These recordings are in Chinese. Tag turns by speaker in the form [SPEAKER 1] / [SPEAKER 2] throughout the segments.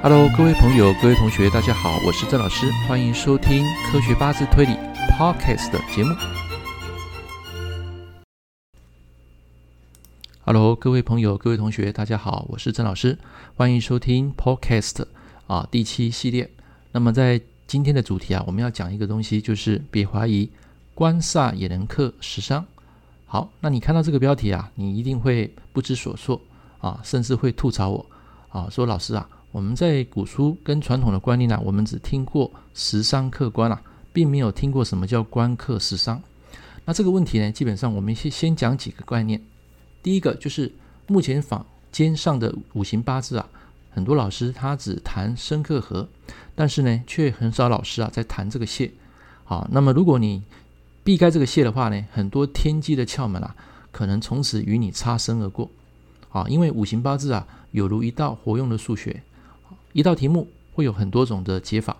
[SPEAKER 1] Hello，各位朋友，各位同学，大家好，我是郑老师，欢迎收听科学八字推理 Podcast 的节目。Hello，各位朋友，各位同学，大家好，我是郑老师，欢迎收听 Podcast 啊第七系列。那么在今天的主题啊，我们要讲一个东西，就是别怀疑官煞也能克食伤。好，那你看到这个标题啊，你一定会不知所措啊，甚至会吐槽我啊，说老师啊。我们在古书跟传统的观念呢，我们只听过食伤克官啊，并没有听过什么叫官克食伤。那这个问题呢，基本上我们先先讲几个概念。第一个就是目前坊间上的五行八字啊，很多老师他只谈生克合，但是呢，却很少老师啊在谈这个泄。好，那么如果你避开这个泄的话呢，很多天机的窍门啊，可能从此与你擦身而过。啊，因为五行八字啊，有如一道活用的数学。一道题目会有很多种的解法，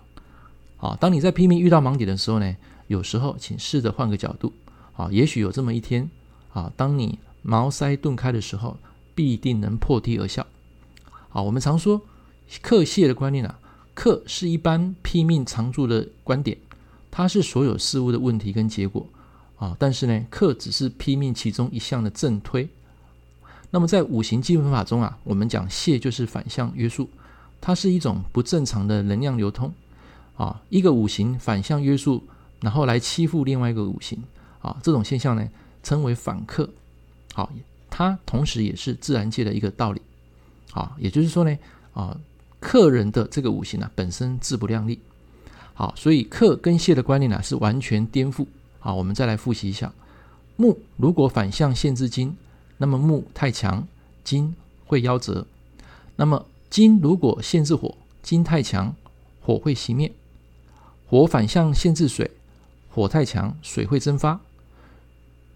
[SPEAKER 1] 啊，当你在拼命遇到盲点的时候呢，有时候请试着换个角度，啊，也许有这么一天，啊，当你茅塞顿开的时候，必定能破涕而笑。啊，我们常说克泄的观念啊，克是一般拼命常驻的观点，它是所有事物的问题跟结果，啊，但是呢，克只是拼命其中一项的正推。那么在五行基本法中啊，我们讲泄就是反向约束。它是一种不正常的能量流通，啊，一个五行反向约束，然后来欺负另外一个五行，啊，这种现象呢称为反克，好，它同时也是自然界的一个道理，啊，也就是说呢，啊，克人的这个五行呢本身自不量力，好，所以克跟泄的观念呢是完全颠覆，好，我们再来复习一下，木如果反向限制金，那么木太强，金会夭折，那么。金如果限制火，金太强，火会熄灭；火反向限制水，火太强，水会蒸发；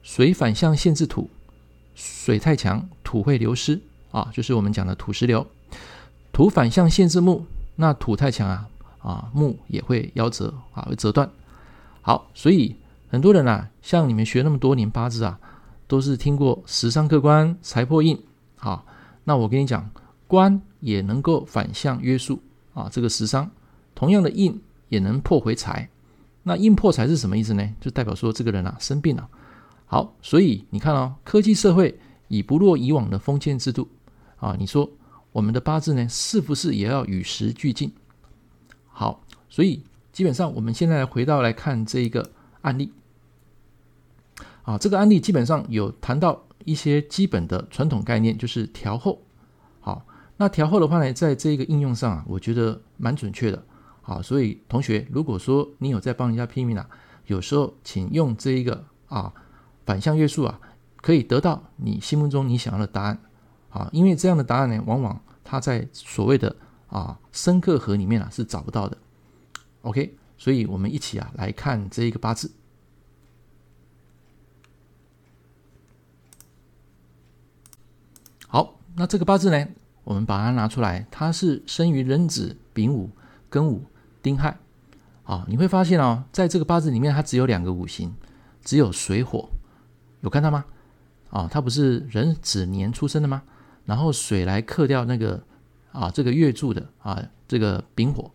[SPEAKER 1] 水反向限制土，水太强，土会流失啊，就是我们讲的土石流；土反向限制木，那土太强啊，啊木也会夭折啊，会折断。好，所以很多人啊，像你们学那么多年八字啊，都是听过食伤克官，财破印。好，那我跟你讲。官也能够反向约束啊，这个食伤，同样的印也能破回财。那印破财是什么意思呢？就代表说这个人啊生病了。好，所以你看哦，科技社会已不落以往的封建制度啊。你说我们的八字呢，是不是也要与时俱进？好，所以基本上我们现在回到来看这一个案例啊，这个案例基本上有谈到一些基本的传统概念，就是调候。那调后的话呢，在这个应用上啊，我觉得蛮准确的。好，所以同学，如果说你有在帮人家拼命啊，有时候请用这一个啊反向约束啊，可以得到你心目中你想要的答案。啊，因为这样的答案呢，往往它在所谓的啊生克合里面啊是找不到的。OK，所以我们一起啊来看这一个八字。好，那这个八字呢？我们把它拿出来，它是生于壬子、丙午、庚午、丁亥。啊，你会发现哦，在这个八字里面，它只有两个五行，只有水火，有看到吗？啊，它不是壬子年出生的吗？然后水来克掉那个啊，这个月柱的啊，这个丙火。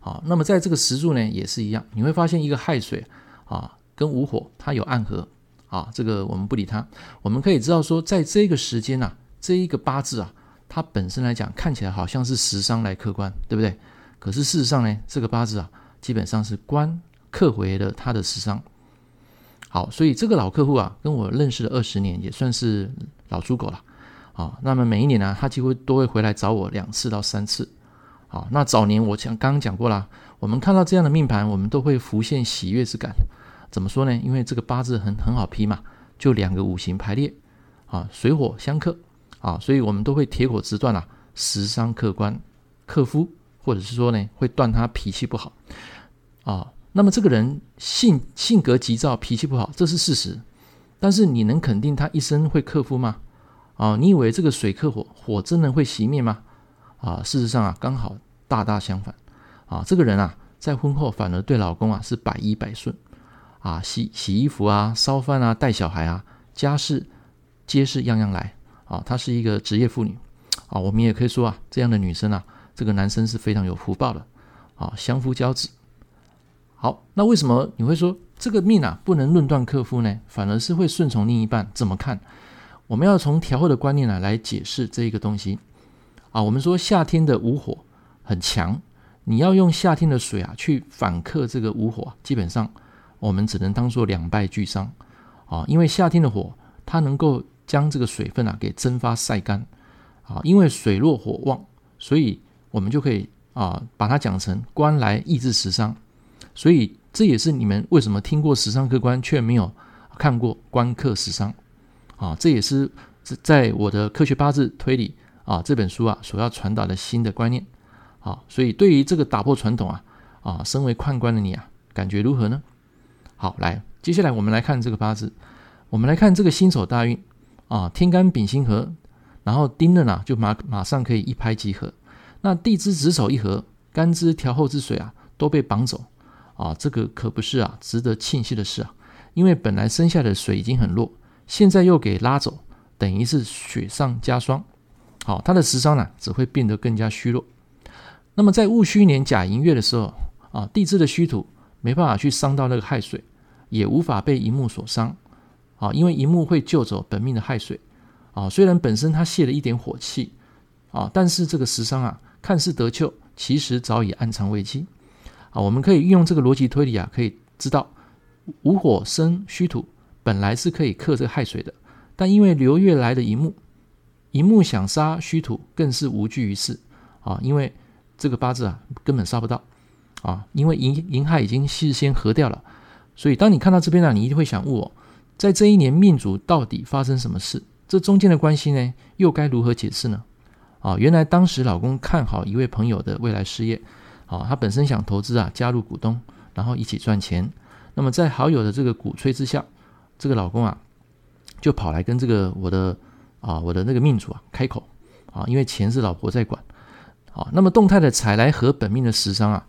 [SPEAKER 1] 啊，那么在这个时柱呢，也是一样，你会发现一个亥水啊，跟午火它有暗合。啊，这个我们不理它，我们可以知道说，在这个时间啊，这一个八字啊。它本身来讲，看起来好像是食伤来克官，对不对？可是事实上呢，这个八字啊，基本上是官克回了他的食伤。好，所以这个老客户啊，跟我认识了二十年，也算是老猪狗了。啊，那么每一年呢，他几乎都会回来找我两次到三次。啊，那早年我讲刚刚讲过了，我们看到这样的命盘，我们都会浮现喜悦之感。怎么说呢？因为这个八字很很好批嘛，就两个五行排列，啊，水火相克。啊，所以我们都会铁口直断啊，食伤克官，克夫，或者是说呢，会断他脾气不好啊。那么这个人性性格急躁，脾气不好，这是事实。但是你能肯定他一生会克夫吗？啊，你以为这个水克火，火真的会熄灭吗？啊，事实上啊，刚好大大相反。啊，这个人啊，在婚后反而对老公啊是百依百顺，啊，洗洗衣服啊，烧饭啊，带小孩啊，家事皆是样样来。啊，她是一个职业妇女，啊，我们也可以说啊，这样的女生啊，这个男生是非常有福报的啊，相夫教子。好，那为什么你会说这个命啊不能论断克夫呢？反而是会顺从另一半？怎么看？我们要从调和的观念来来解释这一个东西啊。我们说夏天的午火很强，你要用夏天的水啊去反克这个午火，基本上我们只能当做两败俱伤啊。因为夏天的火它能够将这个水分啊给蒸发晒干啊。因为水弱火旺，所以我们就可以啊把它讲成官来抑制食伤。所以这也是你们为什么听过食伤克官，却没有看过官克食伤啊？这也是在我的科学八字推理啊这本书啊所要传达的新的观念啊。所以对于这个打破传统啊啊，身为判官的你啊，感觉如何呢？好，来，接下来我们来看这个八字，我们来看这个新手大运啊，天干丙辛合，然后丁壬啊就马马上可以一拍即合。那地支子丑一合，干支调后之水啊都被绑走。啊，这个可不是啊，值得庆幸的事啊，因为本来生下的水已经很弱，现在又给拉走，等于是雪上加霜。好，他的食伤呢，只会变得更加虚弱。那么在戊戌年甲寅月的时候啊，地支的虚土没办法去伤到那个亥水，也无法被寅木所伤。啊，因为寅木会救走本命的亥水。啊，虽然本身他泄了一点火气，啊，但是这个食伤啊，看似得救，其实早已暗藏危机。啊，我们可以运用这个逻辑推理啊，可以知道午火生虚土，本来是可以克这个亥水的，但因为流月来的寅木，寅木想杀虚土更是无济于事啊，因为这个八字啊根本杀不到啊，因为寅寅亥已经事先合掉了，所以当你看到这边呢，你一定会想问我，在这一年命主到底发生什么事？这中间的关系呢，又该如何解释呢？啊，原来当时老公看好一位朋友的未来事业。啊，他本身想投资啊，加入股东，然后一起赚钱。那么在好友的这个鼓吹之下，这个老公啊，就跑来跟这个我的啊，我的那个命主啊开口啊，因为钱是老婆在管啊。那么动态的财来合本命的食伤啊，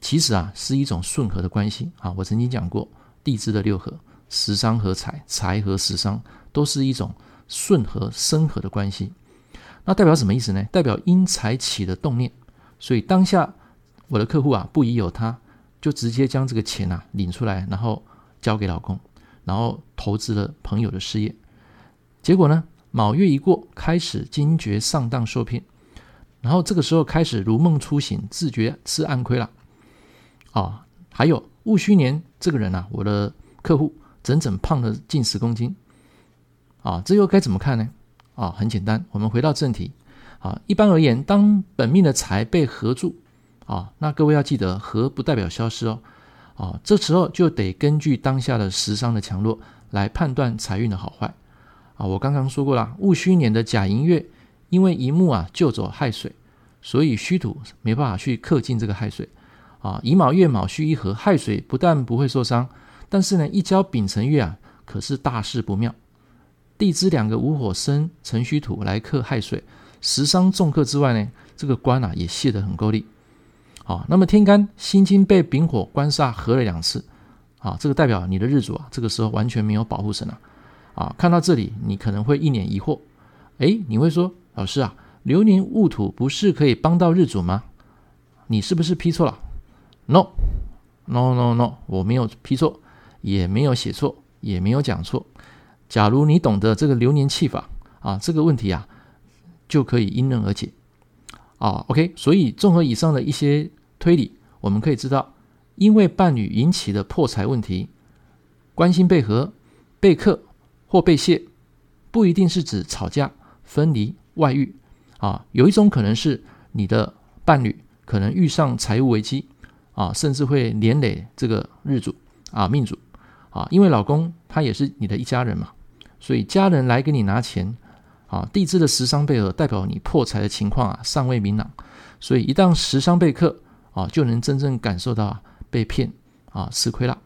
[SPEAKER 1] 其实啊是一种顺合的关系啊。我曾经讲过，地支的六合，食伤和财，财和食伤，都是一种顺和生和的关系。那代表什么意思呢？代表因财起的动念，所以当下。我的客户啊，不疑有他，就直接将这个钱啊领出来，然后交给老公，然后投资了朋友的事业。结果呢，卯月一过，开始惊觉上当受骗，然后这个时候开始如梦初醒，自觉吃暗亏了。哦，还有戊戌年这个人啊，我的客户整整胖了近十公斤。啊，这又该怎么看呢？啊，很简单，我们回到正题。啊，一般而言，当本命的财被合住。啊，那各位要记得，合不代表消失哦。啊，这时候就得根据当下的食伤的强弱来判断财运的好坏。啊，我刚刚说过了，戊戌年的甲寅月，因为寅木啊救走亥水，所以戌土没办法去克尽这个亥水。啊，乙卯月卯戌一合，亥水不但不会受伤，但是呢，一交丙辰月啊，可是大事不妙。地支两个午火生辰戌土来克亥水，食伤重克之外呢，这个官啊也泄得很够力。好，那么天干辛金被丙火官煞合了两次，啊，这个代表你的日主啊，这个时候完全没有保护神了，啊，看到这里你可能会一脸疑惑，哎，你会说老师啊，流年戊土不是可以帮到日主吗？你是不是批错了？No，No No No，我没有批错，也没有写错，也没有讲错。假如你懂得这个流年气法啊，这个问题啊就可以迎刃而解。啊，OK，所以综合以上的一些推理，我们可以知道，因为伴侣引起的破财问题，关心被合、被克或被泄，不一定是指吵架、分离、外遇啊，有一种可能是你的伴侣可能遇上财务危机啊，甚至会连累这个日主啊、命主啊，因为老公他也是你的一家人嘛，所以家人来给你拿钱。啊，地支的食伤被合，代表你破财的情况啊尚未明朗，所以一旦食伤被克啊，就能真正感受到被骗啊吃亏了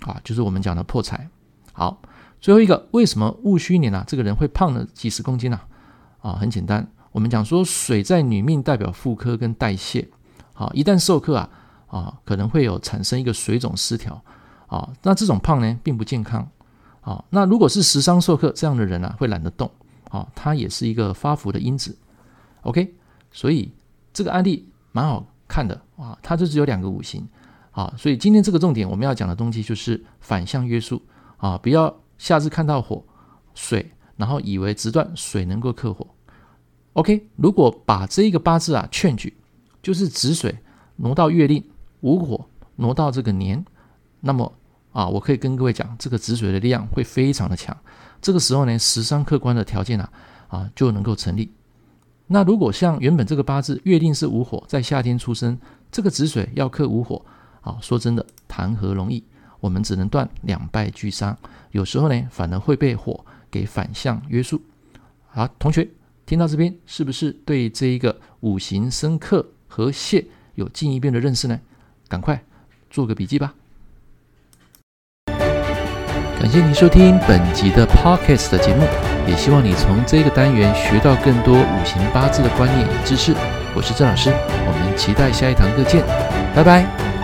[SPEAKER 1] 啊，就是我们讲的破财。好，最后一个，为什么戊戌年啊这个人会胖了几十公斤呢？啊，很简单，我们讲说水在女命代表妇科跟代谢，啊，一旦受克啊啊，可能会有产生一个水肿失调啊，那这种胖呢并不健康啊。那如果是食伤受克，这样的人啊会懒得动。啊，它也是一个发福的因子，OK，所以这个案例蛮好看的啊，它就只有两个五行啊，所以今天这个重点我们要讲的东西就是反向约束啊，不要下次看到火水，然后以为直断水能够克火。OK，如果把这一个八字啊劝举，就是子水挪到月令，午火挪到这个年，那么啊，我可以跟各位讲，这个子水的力量会非常的强。这个时候呢，十伤克官的条件啊啊就能够成立。那如果像原本这个八字月令是无火，在夏天出生，这个子水要克无火啊，说真的谈何容易？我们只能断两败俱伤。有时候呢，反而会被火给反向约束。好，同学。听到这边，是不是对这一个五行生克和泄有进一步的认识呢？赶快做个笔记吧！感谢您收听本集的 Podcast 的节目，也希望你从这个单元学到更多五行八字的观念与知识。我是郑老师，我们期待下一堂课见，拜拜。